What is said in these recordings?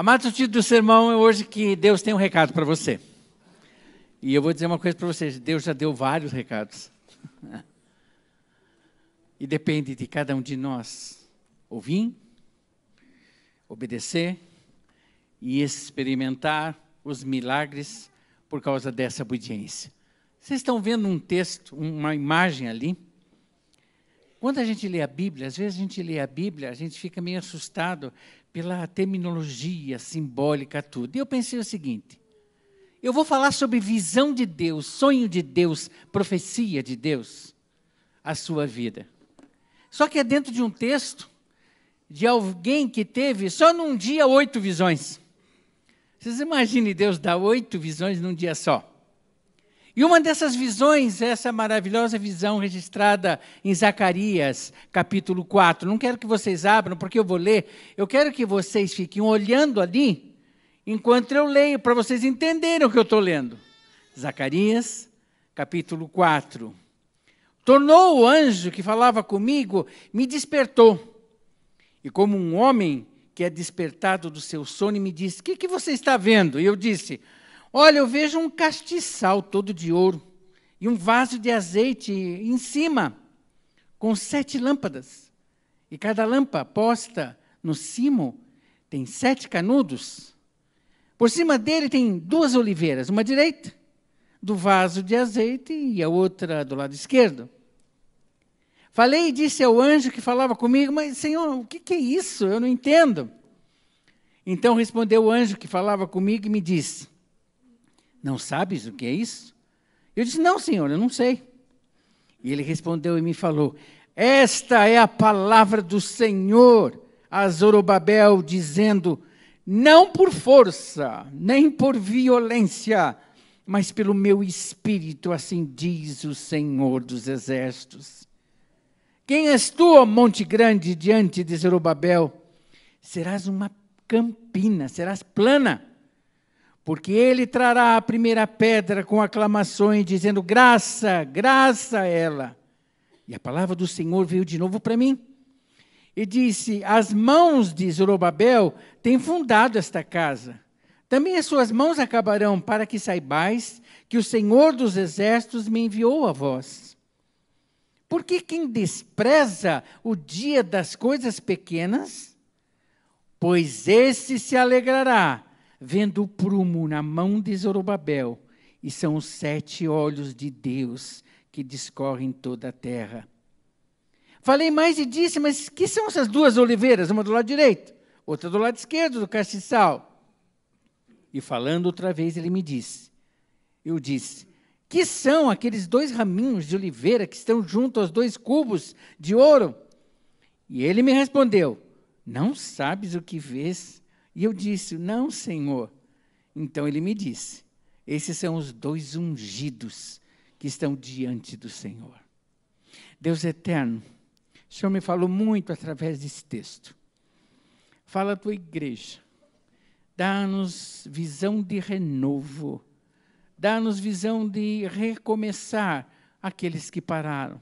Amados, o título do sermão é hoje que Deus tem um recado para você. E eu vou dizer uma coisa para vocês: Deus já deu vários recados. E depende de cada um de nós ouvir, obedecer e experimentar os milagres por causa dessa obediência. Vocês estão vendo um texto, uma imagem ali? Quando a gente lê a Bíblia, às vezes a gente lê a Bíblia, a gente fica meio assustado pela terminologia simbólica, tudo. E eu pensei o seguinte: eu vou falar sobre visão de Deus, sonho de Deus, profecia de Deus, a sua vida. Só que é dentro de um texto de alguém que teve só num dia oito visões. Vocês imaginem Deus dar oito visões num dia só. E uma dessas visões, essa maravilhosa visão registrada em Zacarias, capítulo 4. Não quero que vocês abram, porque eu vou ler. Eu quero que vocês fiquem olhando ali, enquanto eu leio, para vocês entenderem o que eu estou lendo. Zacarias, capítulo 4. Tornou o anjo que falava comigo, me despertou. E como um homem que é despertado do seu sono, me disse: O que, que você está vendo? E eu disse: Olha, eu vejo um castiçal todo de ouro e um vaso de azeite em cima, com sete lâmpadas. E cada lâmpada posta no cimo tem sete canudos. Por cima dele tem duas oliveiras, uma direita do vaso de azeite e a outra do lado esquerdo. Falei e disse ao anjo que falava comigo, mas Senhor, o que, que é isso? Eu não entendo. Então respondeu o anjo que falava comigo e me disse: não sabes o que é isso? Eu disse: Não, senhor, eu não sei. E ele respondeu e me falou: Esta é a palavra do Senhor a Zorobabel, dizendo: Não por força, nem por violência, mas pelo meu espírito, assim diz o Senhor dos exércitos. Quem és tu, ó monte grande, diante de Zorobabel? Serás uma campina, serás plana porque ele trará a primeira pedra com aclamações, dizendo: graça, graça a ela. E a palavra do Senhor veio de novo para mim. E disse: As mãos de Zorobabel têm fundado esta casa. Também as suas mãos acabarão, para que saibais que o Senhor dos exércitos me enviou a vós. Porque quem despreza o dia das coisas pequenas, pois esse se alegrará vendo o prumo na mão de Zorobabel, e são os sete olhos de Deus que discorrem toda a terra. Falei mais e disse, mas que são essas duas oliveiras? Uma do lado direito, outra do lado esquerdo do castiçal. E falando outra vez, ele me disse, eu disse, que são aqueles dois raminhos de oliveira que estão junto aos dois cubos de ouro? E ele me respondeu, não sabes o que vês? E eu disse: Não, Senhor. Então ele me disse: Esses são os dois ungidos que estão diante do Senhor. Deus eterno, o Senhor me falou muito através desse texto. Fala a tua igreja. Dá-nos visão de renovo. Dá-nos visão de recomeçar aqueles que pararam.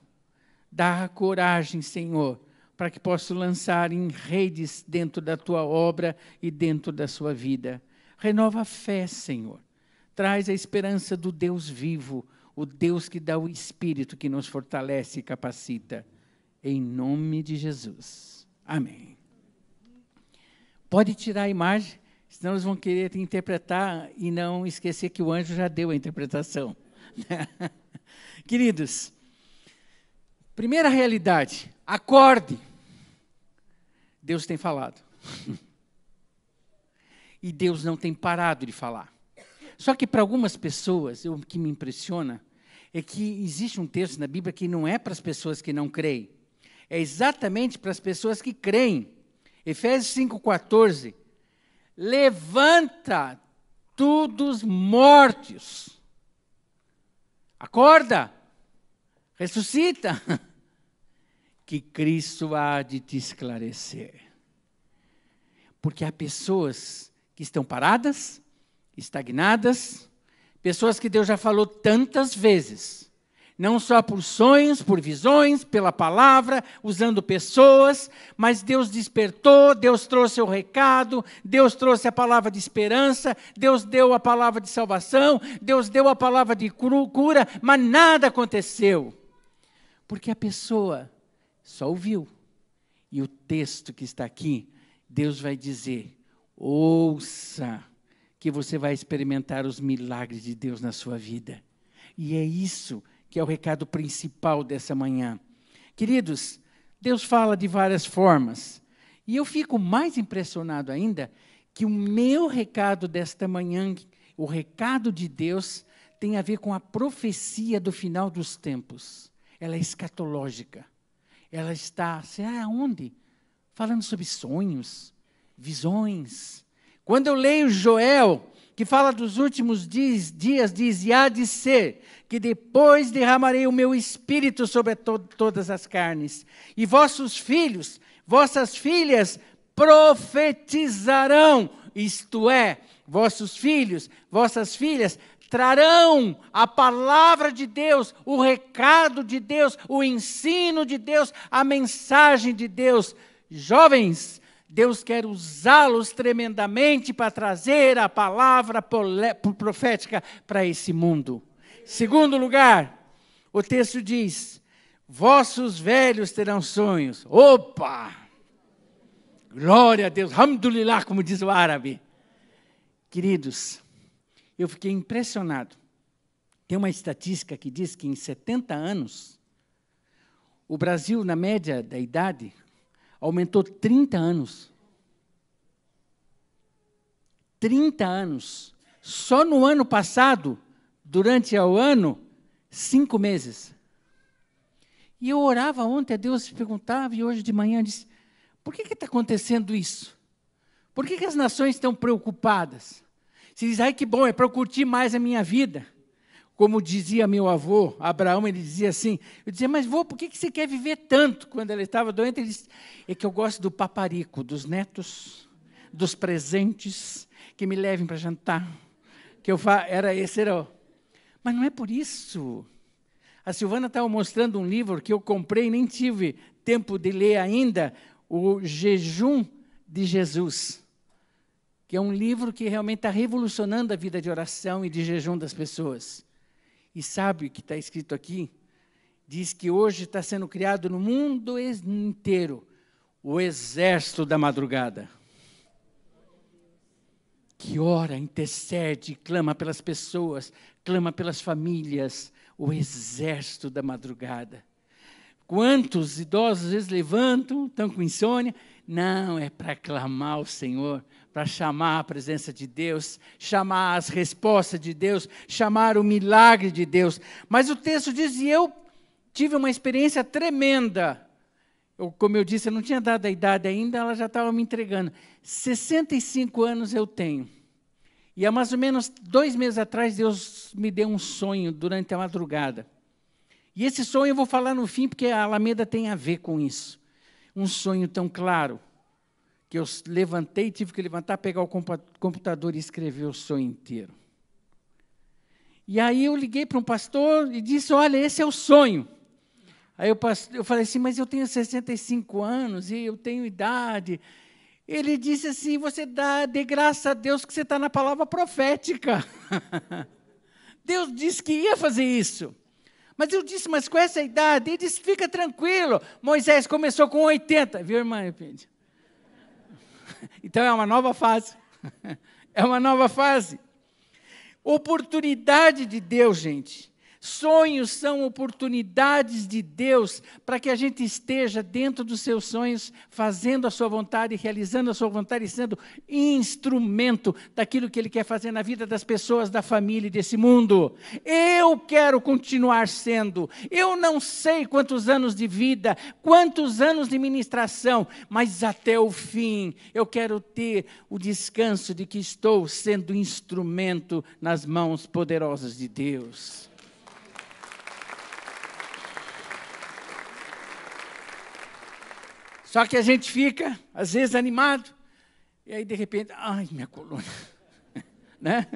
Dá coragem, Senhor, para que possa lançar em redes dentro da tua obra e dentro da sua vida. Renova a fé, Senhor. Traz a esperança do Deus vivo, o Deus que dá o Espírito que nos fortalece e capacita. Em nome de Jesus. Amém. Pode tirar a imagem, senão eles vão querer te interpretar e não esquecer que o anjo já deu a interpretação. Queridos, primeira realidade, acorde. Deus tem falado. e Deus não tem parado de falar. Só que para algumas pessoas, o que me impressiona é que existe um texto na Bíblia que não é para as pessoas que não creem, é exatamente para as pessoas que creem. Efésios 5,14. Levanta todos mortos. Acorda. Ressuscita. que Cristo há de te esclarecer. Porque há pessoas que estão paradas, estagnadas, pessoas que Deus já falou tantas vezes, Não só por sonhos, por visões, pela palavra, usando pessoas, mas Deus despertou, Deus trouxe o recado, Deus trouxe a palavra de esperança, Deus deu a palavra de salvação, Deus deu a palavra de cura, mas nada aconteceu. Porque a pessoa só ouviu. E o texto que está aqui, Deus vai dizer: ouça, que você vai experimentar os milagres de Deus na sua vida. E é isso que é o recado principal dessa manhã. Queridos, Deus fala de várias formas. E eu fico mais impressionado ainda que o meu recado desta manhã, o recado de Deus, tem a ver com a profecia do final dos tempos. Ela é escatológica. Ela está, será aonde? Falando sobre sonhos, visões. Quando eu leio Joel, que fala dos últimos dias, dias diz: e há de ser que depois derramarei o meu espírito sobre to todas as carnes, e vossos filhos, vossas filhas profetizarão, isto é, vossos filhos, vossas filhas trarão a palavra de Deus, o recado de Deus, o ensino de Deus, a mensagem de Deus. Jovens, Deus quer usá-los tremendamente para trazer a palavra profética para esse mundo. Segundo lugar, o texto diz: Vossos velhos terão sonhos. Opa! Glória a Deus, Alhamdulillah, como diz o árabe. Queridos, eu fiquei impressionado. Tem uma estatística que diz que em 70 anos, o Brasil, na média da idade, aumentou 30 anos. 30 anos. Só no ano passado, durante o ano, cinco meses. E eu orava ontem a Deus, perguntava, e hoje de manhã disse: por que está acontecendo isso? Por que, que as nações estão preocupadas? Se diz, ai que bom, é para eu curtir mais a minha vida. Como dizia meu avô, Abraão, ele dizia assim: eu dizia, mas vô, por que, que você quer viver tanto? Quando ele estava doente, ele disse: é que eu gosto do paparico, dos netos, dos presentes, que me levem para jantar. Que eu fa... Era esse, era. O... Mas não é por isso. A Silvana estava mostrando um livro que eu comprei, nem tive tempo de ler ainda, o Jejum de Jesus que é um livro que realmente está revolucionando a vida de oração e de jejum das pessoas. E sabe o que está escrito aqui? Diz que hoje está sendo criado no mundo inteiro o exército da madrugada. Que ora, intercede, clama pelas pessoas, clama pelas famílias, o exército da madrugada. Quantos idosos às vezes levantam, estão com insônia? Não, é para clamar ao Senhor, para chamar a presença de Deus, chamar as respostas de Deus, chamar o milagre de Deus. Mas o texto diz: e eu tive uma experiência tremenda. Eu, como eu disse, eu não tinha dado a idade ainda, ela já estava me entregando. 65 anos eu tenho. E há mais ou menos dois meses atrás, Deus me deu um sonho durante a madrugada. E esse sonho eu vou falar no fim, porque a Alameda tem a ver com isso. Um sonho tão claro que eu levantei, tive que levantar, pegar o computador e escrever o sonho inteiro. E aí eu liguei para um pastor e disse: Olha, esse é o sonho. Aí eu, eu falei assim: Mas eu tenho 65 anos e eu tenho idade. Ele disse assim: Você dá de graça a Deus que você está na palavra profética. Deus disse que ia fazer isso. Mas eu disse: Mas com essa idade? Ele disse: Fica tranquilo. Moisés começou com 80, viu, irmã? Então é uma nova fase. É uma nova fase. Oportunidade de Deus, gente. Sonhos são oportunidades de Deus para que a gente esteja dentro dos seus sonhos, fazendo a sua vontade, realizando a sua vontade e sendo instrumento daquilo que Ele quer fazer na vida das pessoas, da família e desse mundo. Eu quero continuar sendo. Eu não sei quantos anos de vida, quantos anos de ministração, mas até o fim eu quero ter o descanso de que estou sendo instrumento nas mãos poderosas de Deus. Só que a gente fica, às vezes, animado, e aí, de repente, ai, minha coluna. né?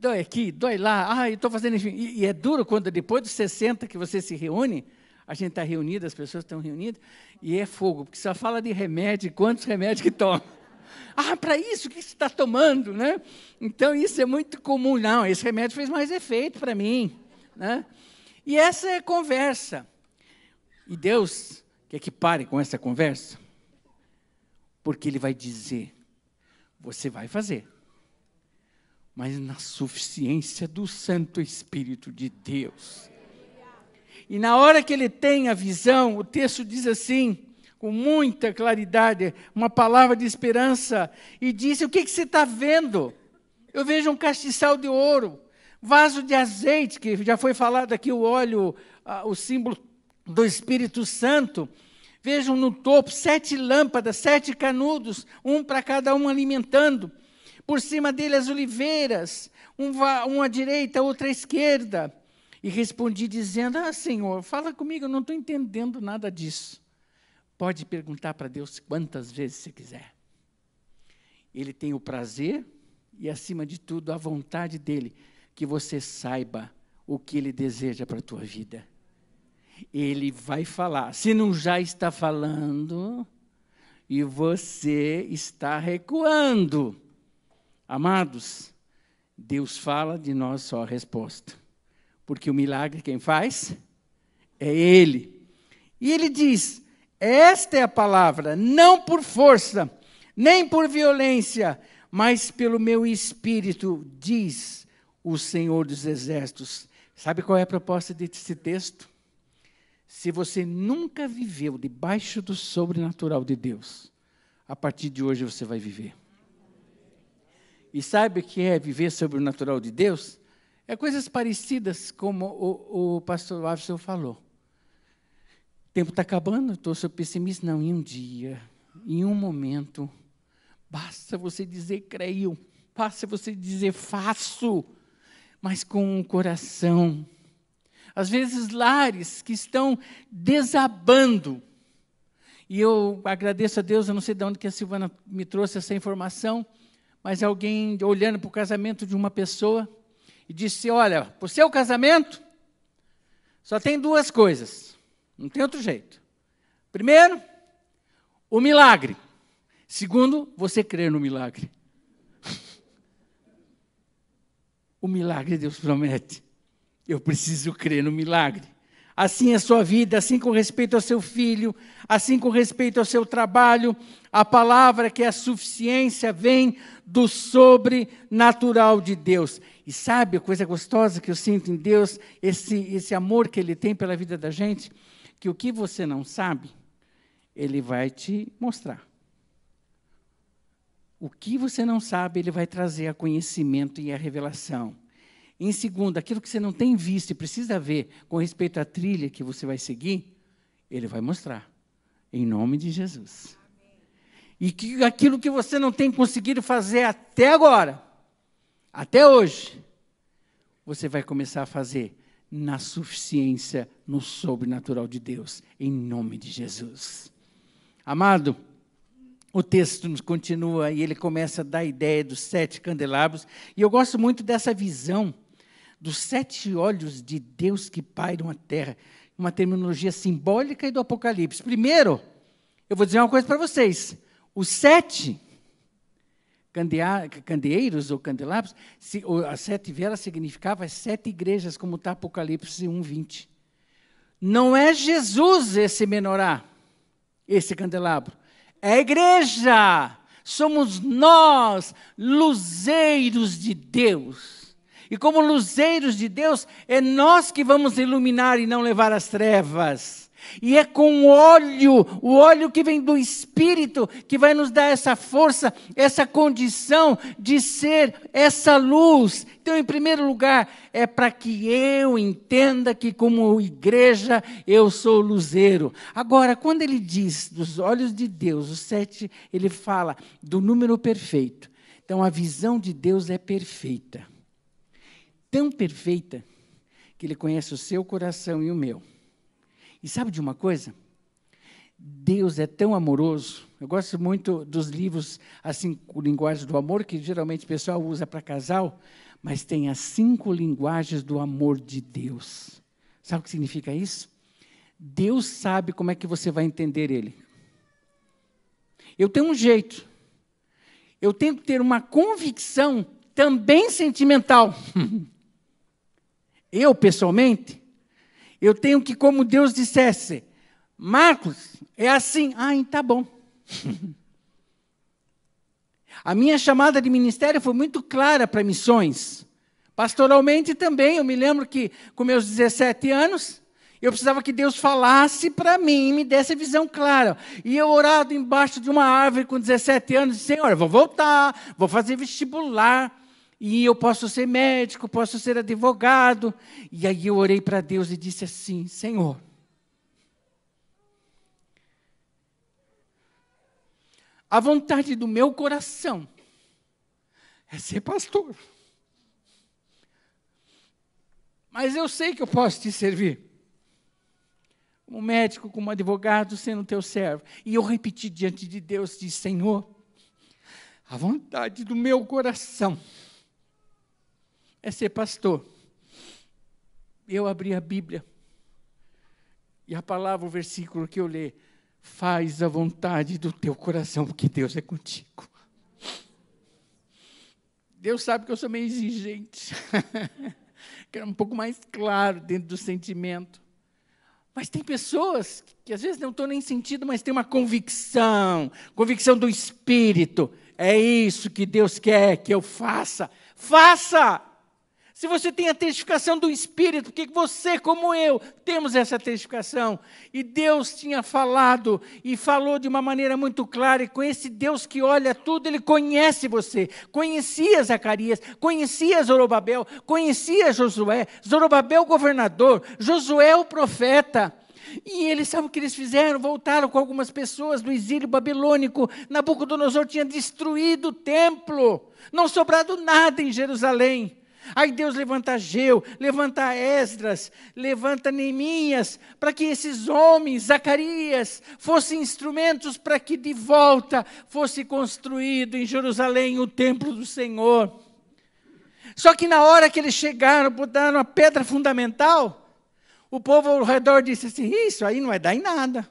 Dói aqui, dói lá, eu estou fazendo. E, e é duro quando depois dos 60 que você se reúne, a gente está reunido, as pessoas estão reunidas, e é fogo, porque só fala de remédio, quantos remédios que toma. Ah, para isso, o que você está tomando? Né? Então, isso é muito comum. Não, esse remédio fez mais efeito para mim. Né? E essa é a conversa. E Deus quer que pare com essa conversa, porque Ele vai dizer: você vai fazer, mas na suficiência do Santo Espírito de Deus. E na hora que ele tem a visão, o texto diz assim, com muita claridade, uma palavra de esperança, e diz: O que, que você está vendo? Eu vejo um castiçal de ouro, vaso de azeite, que já foi falado aqui o óleo, o símbolo do Espírito Santo. Vejam no topo sete lâmpadas, sete canudos, um para cada um alimentando. Por cima dele as oliveiras, uma à direita, outra à esquerda. E respondi dizendo: Ah, Senhor, fala comigo, eu não estou entendendo nada disso. Pode perguntar para Deus quantas vezes você quiser. Ele tem o prazer e, acima de tudo, a vontade dele que você saiba o que ele deseja para a tua vida. Ele vai falar. Se não já está falando e você está recuando. Amados, Deus fala de nós só a resposta. Porque o milagre quem faz é Ele. E ele diz: esta é a palavra, não por força, nem por violência, mas pelo meu espírito, diz o Senhor dos Exércitos. Sabe qual é a proposta desse texto? Se você nunca viveu debaixo do sobrenatural de Deus, a partir de hoje você vai viver. E sabe o que é viver sobre o natural de Deus? É coisas parecidas como o, o pastor Wavson falou tempo está acabando, estou sou pessimista. Não, em um dia, em um momento, basta você dizer creio, basta você dizer faço, mas com um coração. Às vezes, lares que estão desabando. E eu agradeço a Deus, eu não sei de onde que a Silvana me trouxe essa informação, mas alguém olhando para o casamento de uma pessoa e disse: Olha, para o seu casamento, só tem duas coisas não tem outro jeito. Primeiro, o milagre. Segundo, você crer no milagre. o milagre Deus promete. Eu preciso crer no milagre. Assim é a sua vida, assim com respeito ao seu filho, assim com respeito ao seu trabalho. A palavra que é a suficiência vem do sobrenatural de Deus. E sabe a coisa gostosa que eu sinto em Deus, esse, esse amor que Ele tem pela vida da gente? que o que você não sabe, ele vai te mostrar. O que você não sabe, ele vai trazer a conhecimento e a revelação. Em segundo, aquilo que você não tem visto e precisa ver com respeito à trilha que você vai seguir, ele vai mostrar. Em nome de Jesus. E que aquilo que você não tem conseguido fazer até agora, até hoje, você vai começar a fazer na suficiência, no sobrenatural de Deus, em nome de Jesus. Amado, o texto continua e ele começa a dar a ideia dos sete candelabros, e eu gosto muito dessa visão dos sete olhos de Deus que pairam a terra, uma terminologia simbólica e do Apocalipse. Primeiro, eu vou dizer uma coisa para vocês: os sete candeeiros ou candelabros, se, as sete velas significava as sete igrejas, como está Apocalipse 1, 20. Não é Jesus esse menorá, esse candelabro. É a igreja. Somos nós, luzeiros de Deus. E como luzeiros de Deus, é nós que vamos iluminar e não levar as trevas. E é com o óleo, o óleo que vem do Espírito, que vai nos dar essa força, essa condição de ser essa luz. Então, em primeiro lugar, é para que eu entenda que, como igreja, eu sou luzeiro. Agora, quando ele diz dos olhos de Deus, os sete, ele fala do número perfeito. Então, a visão de Deus é perfeita. Tão perfeita que ele conhece o seu coração e o meu. E sabe de uma coisa? Deus é tão amoroso. Eu gosto muito dos livros assim, com linguagem do amor, que geralmente o pessoal usa para casal, mas tem as cinco linguagens do amor de Deus. Sabe o que significa isso? Deus sabe como é que você vai entender Ele. Eu tenho um jeito. Eu tenho que ter uma convicção também sentimental. Eu, pessoalmente, eu tenho que, como Deus dissesse, Marcos, é assim. Ah, tá bom. A minha chamada de ministério foi muito clara para missões. Pastoralmente também, eu me lembro que com meus 17 anos, eu precisava que Deus falasse para mim, me desse visão clara. E eu orado embaixo de uma árvore com 17 anos, Senhor, vou voltar, vou fazer vestibular, e eu posso ser médico, posso ser advogado. E aí eu orei para Deus e disse assim: Senhor, a vontade do meu coração é ser pastor. Mas eu sei que eu posso te servir. Como médico, como advogado, sendo teu servo. E eu repeti diante de Deus, disse, Senhor, a vontade do meu coração é ser pastor. Eu abri a Bíblia. E a palavra, o versículo que eu li, Faz a vontade do teu coração, porque Deus é contigo. Deus sabe que eu sou meio exigente. Quero um pouco mais claro dentro do sentimento. Mas tem pessoas que, às vezes não estão nem sentindo, mas tem uma convicção, convicção do Espírito. É isso que Deus quer que eu faça. Faça! Se você tem a testificação do Espírito, porque você, como eu, temos essa testificação. E Deus tinha falado, e falou de uma maneira muito clara, e com esse Deus que olha tudo, ele conhece você. Conhecia Zacarias, conhecia Zorobabel, conhecia Josué, Zorobabel, governador, Josué, o profeta. E eles, sabe o que eles fizeram? Voltaram com algumas pessoas do exílio babilônico. Nabucodonosor tinha destruído o templo, não sobrado nada em Jerusalém. Aí Deus levanta Ageu, levanta Esdras, levanta Neemias, para que esses homens, Zacarias, fossem instrumentos para que de volta fosse construído em Jerusalém o templo do Senhor. Só que na hora que eles chegaram, botaram a pedra fundamental, o povo ao redor disse assim: Isso aí não vai dar em nada.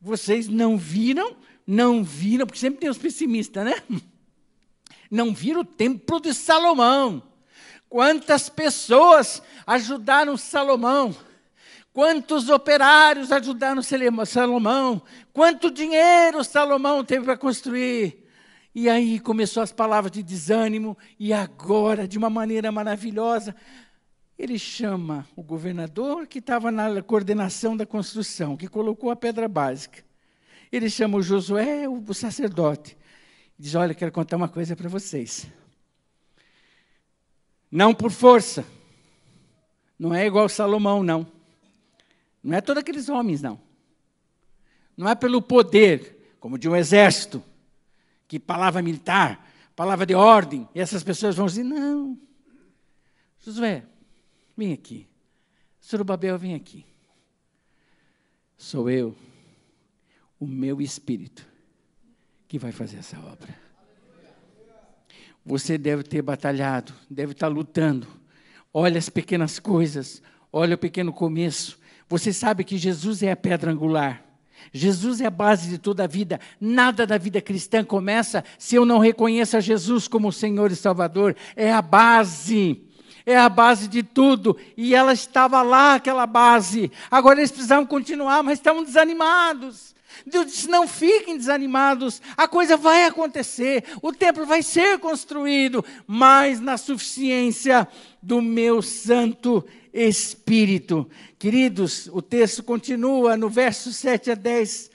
Vocês não viram, não viram, porque sempre tem os pessimistas, né? não viram o templo de Salomão. Quantas pessoas ajudaram Salomão? Quantos operários ajudaram Salomão? Quanto dinheiro Salomão teve para construir? E aí começou as palavras de desânimo, e agora, de uma maneira maravilhosa, ele chama o governador que estava na coordenação da construção, que colocou a pedra básica. Ele chama o Josué, o sacerdote diz: Olha, quero contar uma coisa para vocês. Não por força. Não é igual Salomão, não. Não é todos aqueles homens, não. Não é pelo poder, como de um exército, que palavra militar, palavra de ordem, e essas pessoas vão dizer: não. Josué, vem aqui. Surubabel, vem aqui. Sou eu, o meu espírito que vai fazer essa obra. Você deve ter batalhado, deve estar lutando. Olha as pequenas coisas, olha o pequeno começo. Você sabe que Jesus é a pedra angular. Jesus é a base de toda a vida. Nada da vida cristã começa se eu não reconheço a Jesus como Senhor e Salvador. É a base. É a base de tudo. E ela estava lá, aquela base. Agora eles precisavam continuar, mas estavam desanimados. Deus disse: não fiquem desanimados, a coisa vai acontecer, o templo vai ser construído, mas na suficiência do meu Santo Espírito. Queridos, o texto continua no verso 7 a 10.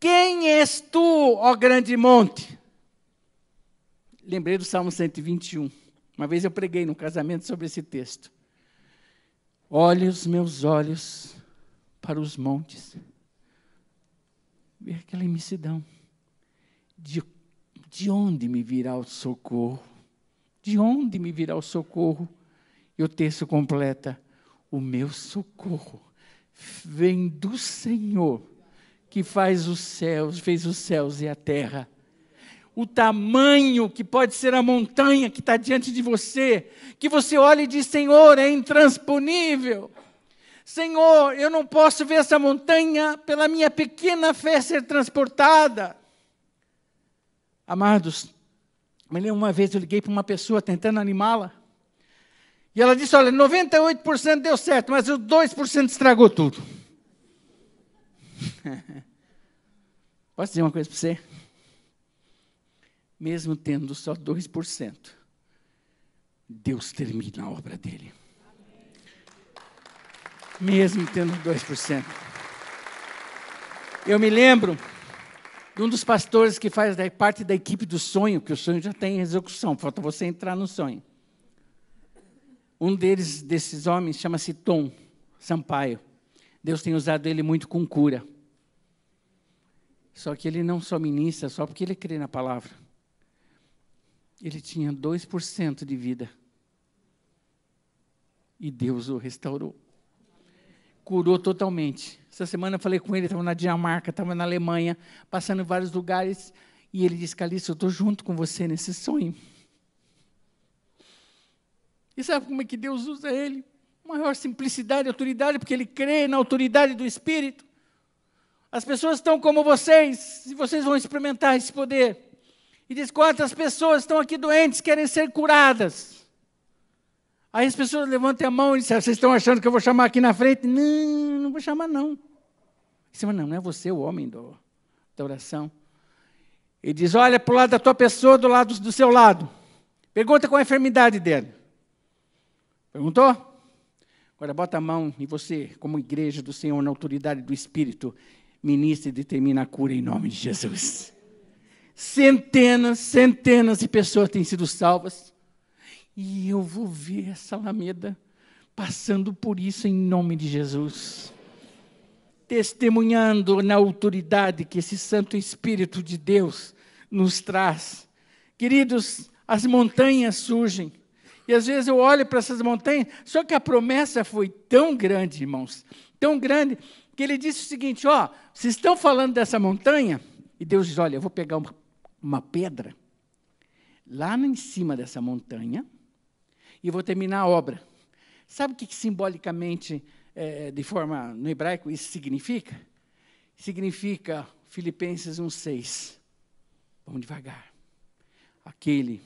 Quem és tu, ó grande monte? Lembrei do Salmo 121. Uma vez eu preguei no casamento sobre esse texto. Olhe os meus olhos para os montes ver aquela imensidão. De, de onde me virá o socorro? De onde me virá o socorro? E o texto completa: O meu socorro vem do Senhor, que faz os céus, fez os céus e a terra. O tamanho que pode ser a montanha que está diante de você, que você olha e diz: Senhor, é intransponível. Senhor, eu não posso ver essa montanha pela minha pequena fé ser transportada. Amados, me lembro uma vez eu liguei para uma pessoa tentando animá-la. E ela disse: Olha, 98% deu certo, mas os 2% estragou tudo. Posso dizer uma coisa para você? Mesmo tendo só 2%, Deus termina a obra dele. Mesmo tendo 2%. Eu me lembro de um dos pastores que faz parte da equipe do sonho, que o sonho já tem execução, falta você entrar no sonho. Um deles, desses homens, chama-se Tom Sampaio. Deus tem usado ele muito com cura. Só que ele não só ministra, só porque ele crê na palavra. Ele tinha 2% de vida. E Deus o restaurou. Curou totalmente. Essa semana eu falei com ele, estava na Dinamarca, estava na Alemanha, passando em vários lugares. E ele disse, Calixto, eu estou junto com você nesse sonho. E sabe como é que Deus usa ele? Maior simplicidade e autoridade, porque ele crê na autoridade do Espírito. As pessoas estão como vocês, e vocês vão experimentar esse poder. E diz: quantas pessoas estão aqui doentes, querem ser curadas. Aí as pessoas levantam a mão e dizem: vocês estão achando que eu vou chamar aqui na frente? Não, não vou chamar, não. Disse, não, não é você o homem do, da oração. Ele diz: olha para o lado da tua pessoa, do lado do seu lado. Pergunta qual a enfermidade dele. Perguntou? Agora bota a mão e você, como igreja do Senhor, na autoridade do Espírito, ministra e determina a cura em nome de Jesus. Centenas, centenas de pessoas têm sido salvas. E eu vou ver essa Alameda passando por isso em nome de Jesus. Testemunhando na autoridade que esse Santo Espírito de Deus nos traz. Queridos, as montanhas surgem e às vezes eu olho para essas montanhas, só que a promessa foi tão grande, irmãos, tão grande, que ele disse o seguinte: ó, vocês estão falando dessa montanha? E Deus diz: olha, eu vou pegar uma, uma pedra lá em cima dessa montanha e vou terminar a obra. Sabe o que, que simbolicamente, é, de forma no hebraico, isso significa? Significa Filipenses 1,6. Vamos devagar. Aquele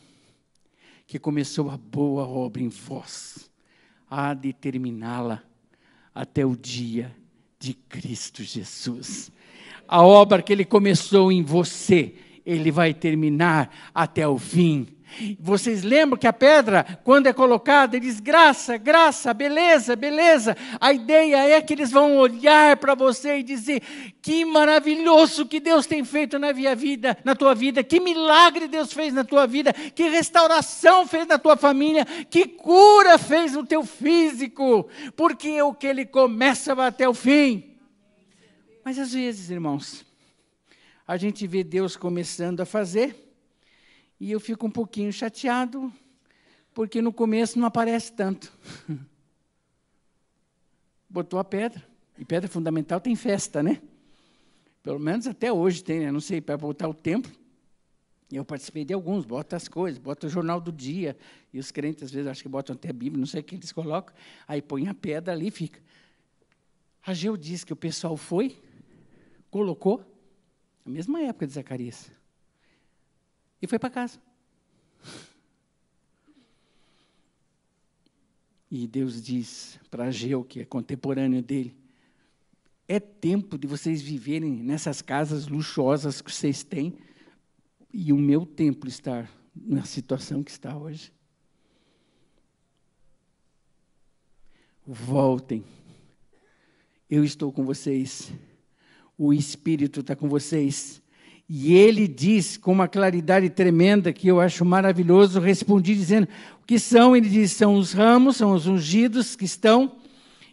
que começou a boa obra em vós, há de terminá-la até o dia de Cristo Jesus. A obra que ele começou em você, ele vai terminar até o fim. Vocês lembram que a pedra, quando é colocada, diz graça, graça, beleza, beleza. A ideia é que eles vão olhar para você e dizer: que maravilhoso que Deus tem feito na minha vida, na tua vida, que milagre Deus fez na tua vida, que restauração fez na tua família, que cura fez no teu físico, porque o que ele começa vai até o fim. Mas às vezes, irmãos, a gente vê Deus começando a fazer e eu fico um pouquinho chateado, porque no começo não aparece tanto. Botou a pedra, e pedra fundamental tem festa, né? Pelo menos até hoje tem, né? Não sei, para voltar o templo. Eu participei de alguns, bota as coisas, bota o jornal do dia, e os crentes às vezes acho que botam até a Bíblia, não sei o que eles colocam, aí põe a pedra ali e fica. A Geu diz que o pessoal foi, colocou, na mesma época de Zacarias e foi para casa. E Deus diz para Ageu, que é contemporâneo dele, é tempo de vocês viverem nessas casas luxuosas que vocês têm e o meu templo estar na situação que está hoje. Voltem. Eu estou com vocês. O Espírito está com vocês. E ele diz com uma claridade tremenda que eu acho maravilhoso, respondi dizendo: o que são? Ele diz: são os ramos, são os ungidos que estão.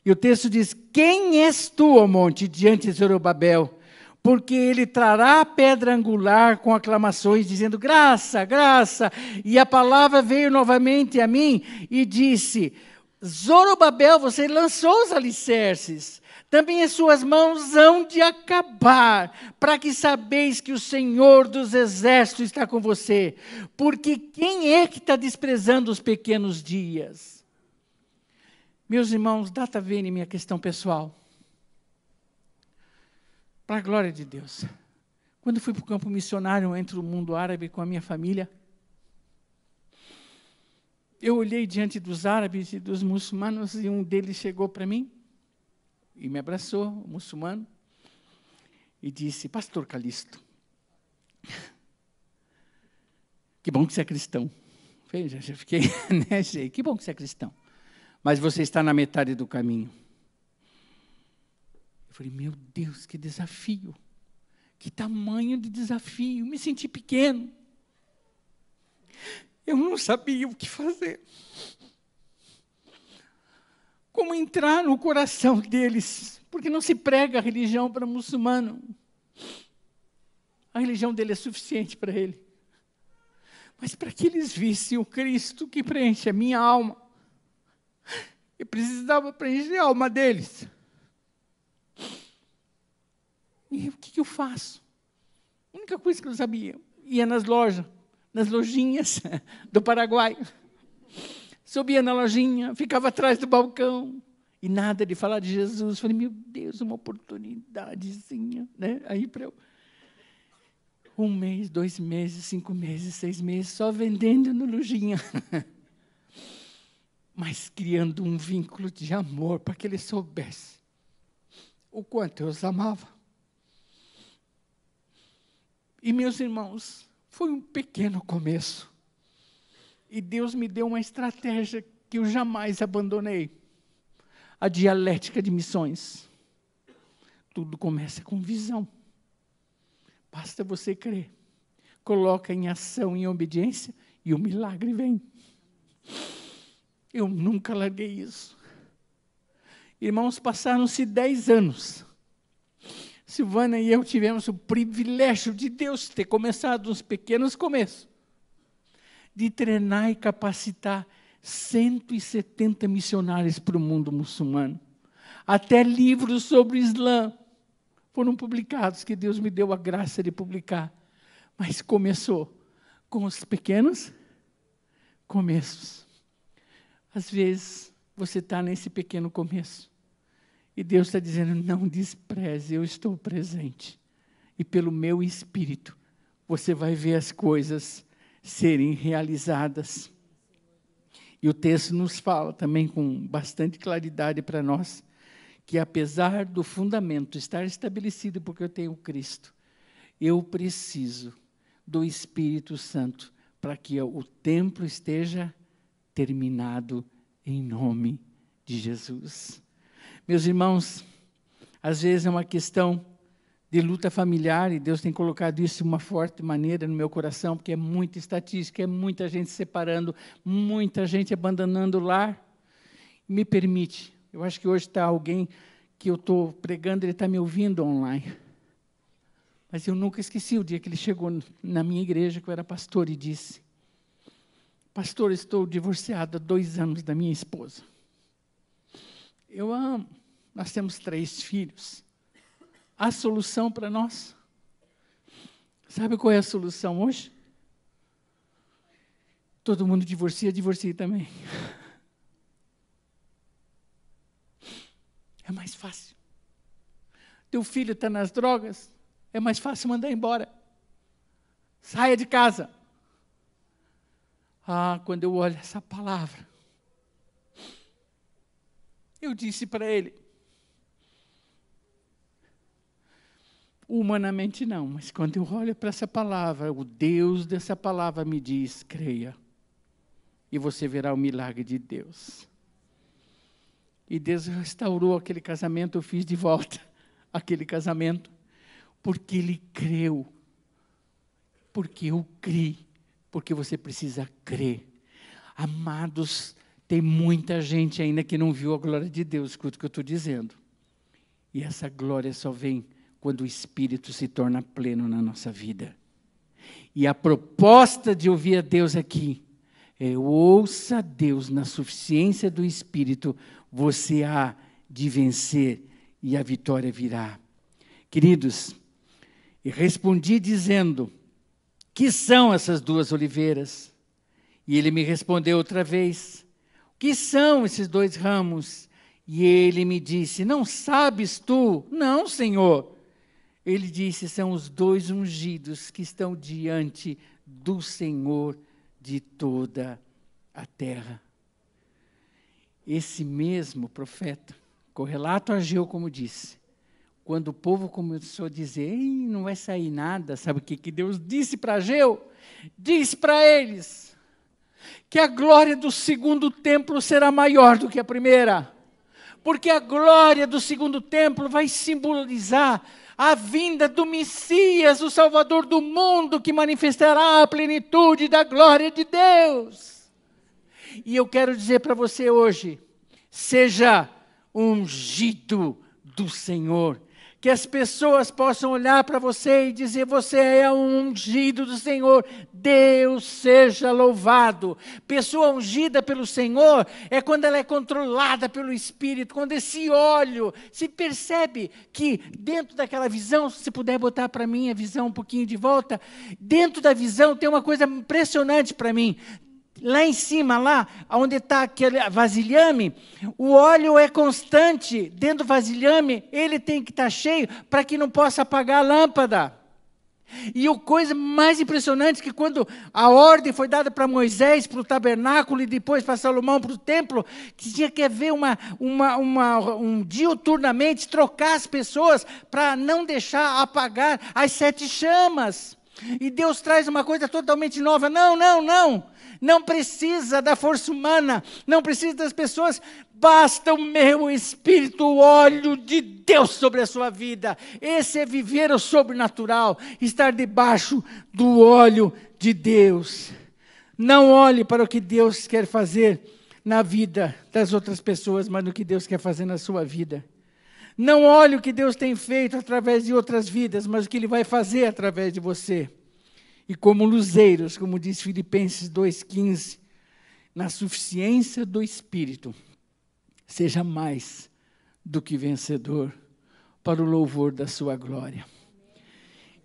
E o texto diz: Quem és tu, ó monte, diante de Zorobabel? Porque ele trará a pedra angular com aclamações, dizendo: Graça, graça. E a palavra veio novamente a mim e disse: Zorobabel, você lançou os alicerces também as suas mãos hão de acabar, para que sabeis que o Senhor dos exércitos está com você. Porque quem é que está desprezando os pequenos dias? Meus irmãos, data vene minha questão pessoal. Para a glória de Deus. Quando fui para o campo missionário entre o mundo árabe com a minha família, eu olhei diante dos árabes e dos muçulmanos e um deles chegou para mim e me abraçou, um muçulmano, e disse: Pastor Calixto, que bom que você é cristão. Veja, já fiquei, né, que bom que você é cristão. Mas você está na metade do caminho. Eu falei, meu Deus, que desafio. Que tamanho de desafio. Me senti pequeno. Eu não sabia o que fazer como entrar no coração deles, porque não se prega a religião para muçulmano. A religião dele é suficiente para ele. Mas para que eles vissem o Cristo que preenche a minha alma, eu precisava preencher a alma deles. E o que, que eu faço? A única coisa que eu sabia, ia nas lojas, nas lojinhas do Paraguai subia na lojinha, ficava atrás do balcão. E nada de falar de Jesus. Falei, meu Deus, uma oportunidadezinha. Né? Aí para eu. Um mês, dois meses, cinco meses, seis meses, só vendendo no lojinha. Mas criando um vínculo de amor para que ele soubesse o quanto eu os amava. E meus irmãos, foi um pequeno começo. E Deus me deu uma estratégia que eu jamais abandonei. A dialética de missões. Tudo começa com visão. Basta você crer. Coloca em ação, em obediência, e o milagre vem. Eu nunca larguei isso. Irmãos, passaram-se dez anos. Silvana e eu tivemos o privilégio de Deus ter começado uns pequenos começos de treinar e capacitar 170 missionários para o mundo muçulmano. Até livros sobre o Islã foram publicados, que Deus me deu a graça de publicar. Mas começou com os pequenos começos. Às vezes, você está nesse pequeno começo. E Deus está dizendo: não despreze, eu estou presente. E pelo meu espírito, você vai ver as coisas serem realizadas. E o texto nos fala também com bastante claridade para nós que apesar do fundamento estar estabelecido porque eu tenho Cristo, eu preciso do Espírito Santo para que o templo esteja terminado em nome de Jesus. Meus irmãos, às vezes é uma questão de luta familiar, e Deus tem colocado isso de uma forte maneira no meu coração, porque é muita estatística, é muita gente se separando, muita gente abandonando o lar. Me permite, eu acho que hoje está alguém que eu estou pregando, ele está me ouvindo online. Mas eu nunca esqueci o dia que ele chegou na minha igreja, que eu era pastor, e disse: Pastor, estou divorciado há dois anos da minha esposa. Eu amo. Nós temos três filhos a solução para nós. Sabe qual é a solução hoje? Todo mundo divorcia, divorcia também. É mais fácil. Teu filho está nas drogas, é mais fácil mandar embora. Saia de casa. Ah, quando eu olho essa palavra, eu disse para ele: Humanamente não, mas quando eu olho para essa palavra, o Deus dessa palavra me diz: creia, e você verá o milagre de Deus. E Deus restaurou aquele casamento, eu fiz de volta aquele casamento, porque Ele creu, porque eu criei, porque você precisa crer. Amados, tem muita gente ainda que não viu a glória de Deus, escuta o que eu estou dizendo. E essa glória só vem quando o Espírito se torna pleno na nossa vida. E a proposta de ouvir a Deus aqui é ouça Deus na suficiência do Espírito, você há de vencer e a vitória virá. Queridos, e respondi dizendo: Que são essas duas oliveiras? E ele me respondeu outra vez: Que são esses dois ramos? E ele me disse: Não sabes tu? Não, Senhor. Ele disse: São os dois ungidos que estão diante do Senhor de toda a terra. Esse mesmo profeta, correlato agiu como disse. Quando o povo começou a dizer, não vai sair nada, sabe o que, que Deus disse para Ageu? Disse para eles que a glória do segundo templo será maior do que a primeira porque a glória do segundo templo vai simbolizar a vinda do Messias, o Salvador do mundo, que manifestará a plenitude da glória de Deus. E eu quero dizer para você hoje: seja ungido do Senhor que as pessoas possam olhar para você e dizer: Você é um ungido do Senhor, Deus seja louvado. Pessoa ungida pelo Senhor é quando ela é controlada pelo Espírito, quando esse óleo se percebe que dentro daquela visão, se puder botar para mim a visão um pouquinho de volta, dentro da visão tem uma coisa impressionante para mim lá em cima, lá onde está aquele vasilhame, o óleo é constante dentro do vasilhame, ele tem que estar tá cheio para que não possa apagar a lâmpada. E a coisa mais impressionante é que quando a ordem foi dada para Moisés, para o tabernáculo e depois para Salomão, para o templo, que tinha que haver uma, uma, uma, um diuturnamente, trocar as pessoas para não deixar apagar as sete chamas. E Deus traz uma coisa totalmente nova. Não, não, não não precisa da força humana, não precisa das pessoas, basta o meu espírito, o óleo de Deus sobre a sua vida. Esse é viver o sobrenatural, estar debaixo do óleo de Deus. Não olhe para o que Deus quer fazer na vida das outras pessoas, mas no que Deus quer fazer na sua vida. Não olhe o que Deus tem feito através de outras vidas, mas o que Ele vai fazer através de você e como luzeiros, como diz Filipenses 2,15, na suficiência do Espírito, seja mais do que vencedor para o louvor da sua glória.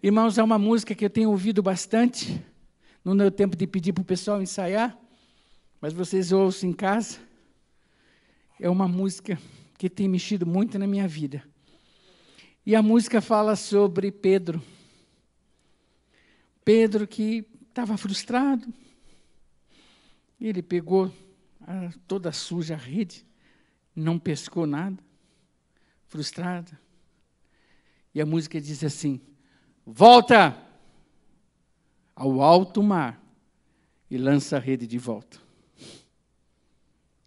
Irmãos, há uma música que eu tenho ouvido bastante, não deu tempo de pedir para o pessoal ensaiar, mas vocês ouçam em casa. É uma música que tem mexido muito na minha vida. E a música fala sobre Pedro. Pedro, que estava frustrado, ele pegou a, toda suja a rede, não pescou nada, frustrado. E a música diz assim: volta ao alto mar e lança a rede de volta.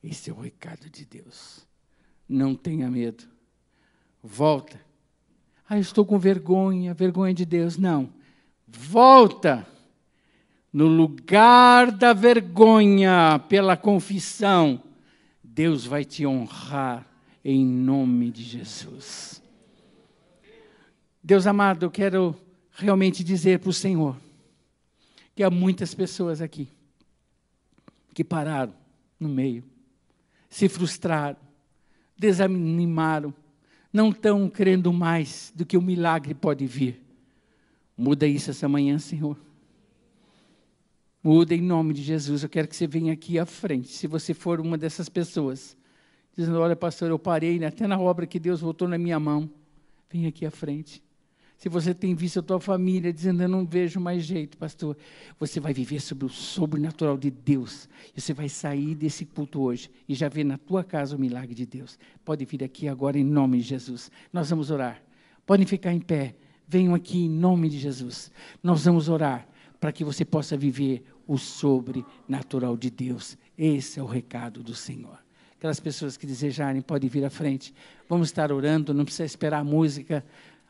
Esse é o recado de Deus. Não tenha medo. Volta. Ah, eu estou com vergonha, vergonha de Deus. Não volta no lugar da vergonha pela confissão, Deus vai te honrar em nome de Jesus. Deus amado, eu quero realmente dizer para o Senhor que há muitas pessoas aqui que pararam no meio, se frustraram, desanimaram, não estão crendo mais do que o milagre pode vir. Muda isso essa manhã, Senhor. Muda em nome de Jesus. Eu quero que você venha aqui à frente. Se você for uma dessas pessoas, dizendo: Olha, pastor, eu parei né, até na obra que Deus voltou na minha mão. Vem aqui à frente. Se você tem visto a tua família dizendo, eu não vejo mais jeito, pastor, você vai viver sobre o sobrenatural de Deus. E você vai sair desse culto hoje e já ver na tua casa o milagre de Deus. Pode vir aqui agora em nome de Jesus. Nós vamos orar. Podem ficar em pé venham aqui em nome de Jesus. Nós vamos orar para que você possa viver o sobrenatural de Deus. Esse é o recado do Senhor. Aquelas pessoas que desejarem podem vir à frente. Vamos estar orando, não precisa esperar a música.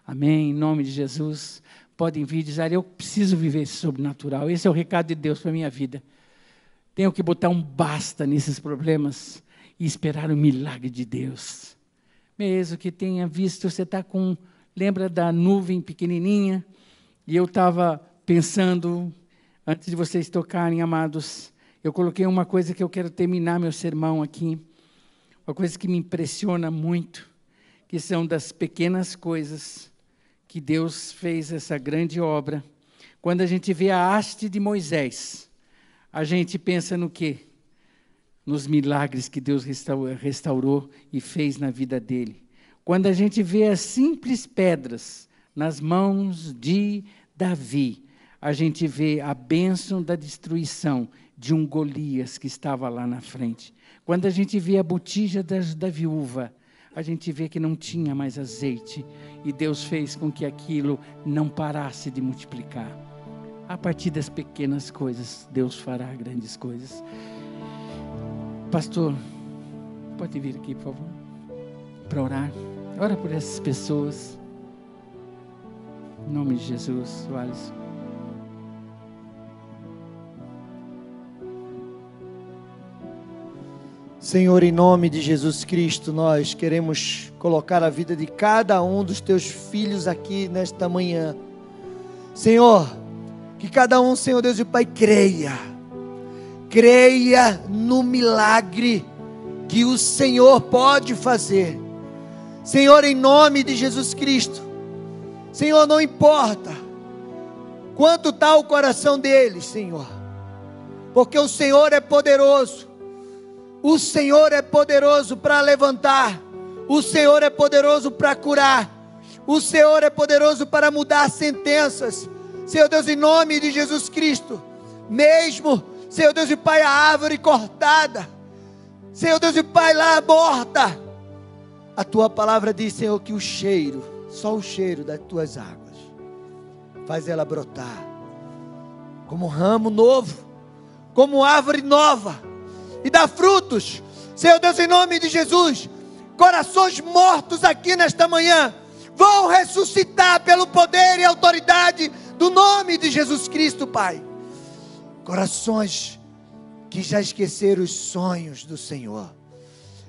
Amém, em nome de Jesus. Podem vir dizer: Eu preciso viver esse sobrenatural. Esse é o recado de Deus para a minha vida. Tenho que botar um basta nesses problemas e esperar o milagre de Deus. Mesmo que tenha visto, você está com lembra da nuvem pequenininha? E eu estava pensando, antes de vocês tocarem, amados, eu coloquei uma coisa que eu quero terminar meu sermão aqui, uma coisa que me impressiona muito, que são das pequenas coisas que Deus fez essa grande obra. Quando a gente vê a haste de Moisés, a gente pensa no quê? Nos milagres que Deus restaurou e fez na vida dele. Quando a gente vê as simples pedras nas mãos de Davi, a gente vê a bênção da destruição de um Golias que estava lá na frente. Quando a gente vê a botija da, viúva, a gente vê que não tinha mais azeite e Deus fez com que aquilo não parasse de multiplicar. A partir das pequenas coisas, Deus fará grandes coisas. Pastor, pode vir aqui, por favor, para orar. Ora por essas pessoas. Em nome de Jesus, Alisson. Senhor, em nome de Jesus Cristo, nós queremos colocar a vida de cada um dos teus filhos aqui nesta manhã. Senhor, que cada um, Senhor Deus e Pai, creia, creia no milagre que o Senhor pode fazer. Senhor, em nome de Jesus Cristo, Senhor, não importa quanto está o coração deles, Senhor, porque o Senhor é poderoso o Senhor é poderoso para levantar, o Senhor é poderoso para curar, o Senhor é poderoso para mudar sentenças. Senhor Deus, em nome de Jesus Cristo, mesmo, Senhor Deus e Pai, a árvore cortada, Senhor Deus e Pai, lá morta, a tua palavra diz, Senhor, que o cheiro, só o cheiro das tuas águas, faz ela brotar, como ramo novo, como árvore nova e dá frutos. Senhor Deus, em nome de Jesus, corações mortos aqui nesta manhã vão ressuscitar pelo poder e autoridade do nome de Jesus Cristo, Pai. Corações que já esqueceram os sonhos do Senhor.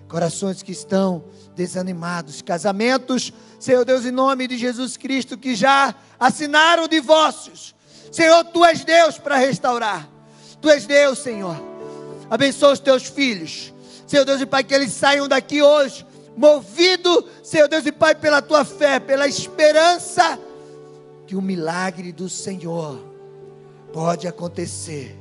Corações que estão desanimados, casamentos, Senhor Deus, em nome de Jesus Cristo, que já assinaram divórcios. Senhor, tu és Deus para restaurar. Tu és Deus, Senhor. Abençoa os teus filhos. Senhor Deus e Pai, que eles saiam daqui hoje, movido, Senhor Deus e Pai, pela tua fé, pela esperança que o milagre do Senhor pode acontecer.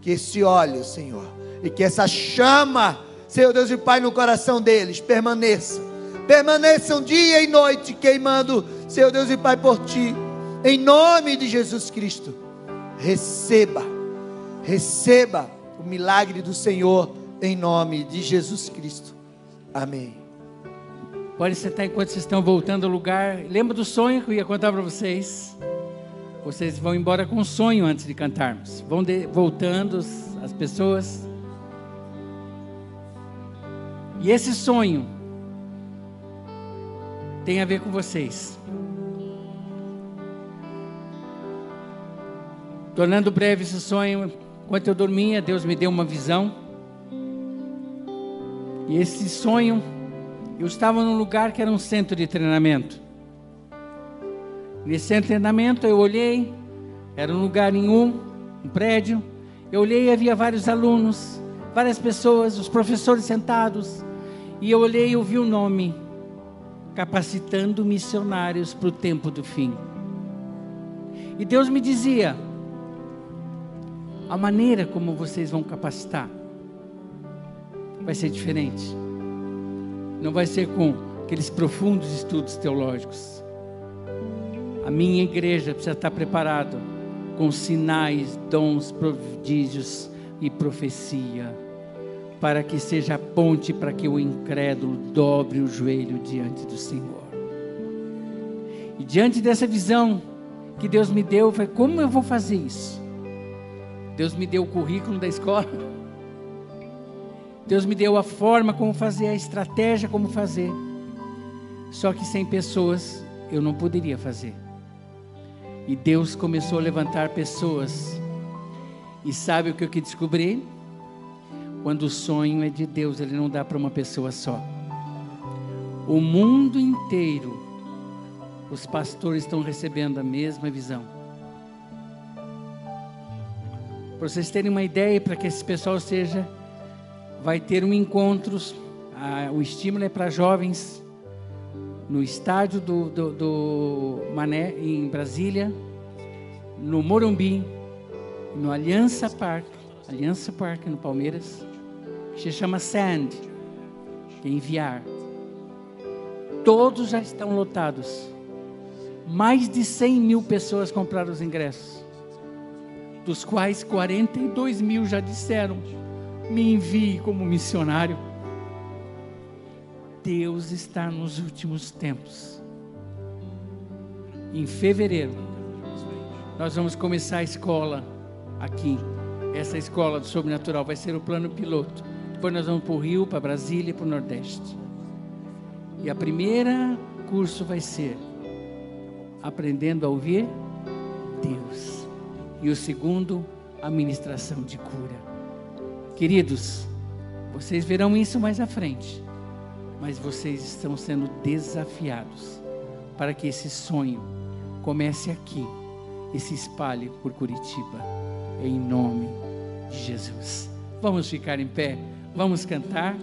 Que esse óleo, Senhor, e que essa chama, Senhor Deus e Pai, no coração deles permaneça. Permaneçam dia e noite queimando, Senhor Deus e Pai, por ti. Em nome de Jesus Cristo. Receba, receba o milagre do Senhor em nome de Jesus Cristo. Amém. Pode sentar enquanto vocês estão voltando ao lugar. Lembra do sonho que eu ia contar para vocês? Vocês vão embora com um sonho antes de cantarmos. Vão de, voltando as pessoas. E esse sonho tem a ver com vocês. Tornando breve esse sonho, Enquanto eu dormia, Deus me deu uma visão. E esse sonho, eu estava num lugar que era um centro de treinamento. Nesse centro de treinamento eu olhei, era um lugar em um, um prédio. Eu olhei e havia vários alunos, várias pessoas, os professores sentados. E eu olhei e ouvi o nome, capacitando missionários para o tempo do fim. E Deus me dizia: a maneira como vocês vão capacitar vai ser diferente. Não vai ser com aqueles profundos estudos teológicos. A minha igreja precisa estar preparada com sinais, dons, prodígios e profecia, para que seja a ponte para que o incrédulo dobre o joelho diante do Senhor. E diante dessa visão que Deus me deu, foi como eu vou fazer isso? Deus me deu o currículo da escola. Deus me deu a forma como fazer, a estratégia como fazer. Só que sem pessoas eu não poderia fazer. E Deus começou a levantar pessoas. E sabe o que eu que descobri? Quando o sonho é de Deus, ele não dá para uma pessoa só. O mundo inteiro, os pastores estão recebendo a mesma visão. Para vocês terem uma ideia, para que esse pessoal seja, vai ter um encontro, o estímulo é para jovens, no estádio do, do, do Mané, em Brasília, no Morumbi, no Aliança Park, Aliança Park no Palmeiras, que se chama Sand, que é enviar. Todos já estão lotados. Mais de 100 mil pessoas compraram os ingressos, dos quais 42 mil já disseram: me envie como missionário. Deus está nos últimos tempos. Em fevereiro, nós vamos começar a escola aqui. Essa escola do sobrenatural vai ser o plano piloto. Depois nós vamos para o Rio, para Brasília e para o Nordeste. E a primeira curso vai ser aprendendo a ouvir Deus. E o segundo, a ministração de cura. Queridos, vocês verão isso mais à frente, mas vocês estão sendo desafiados para que esse sonho comece aqui e se espalhe por Curitiba, em nome de Jesus. Vamos ficar em pé, vamos cantar.